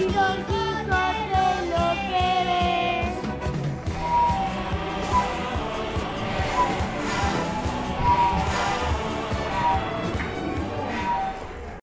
Yorkie.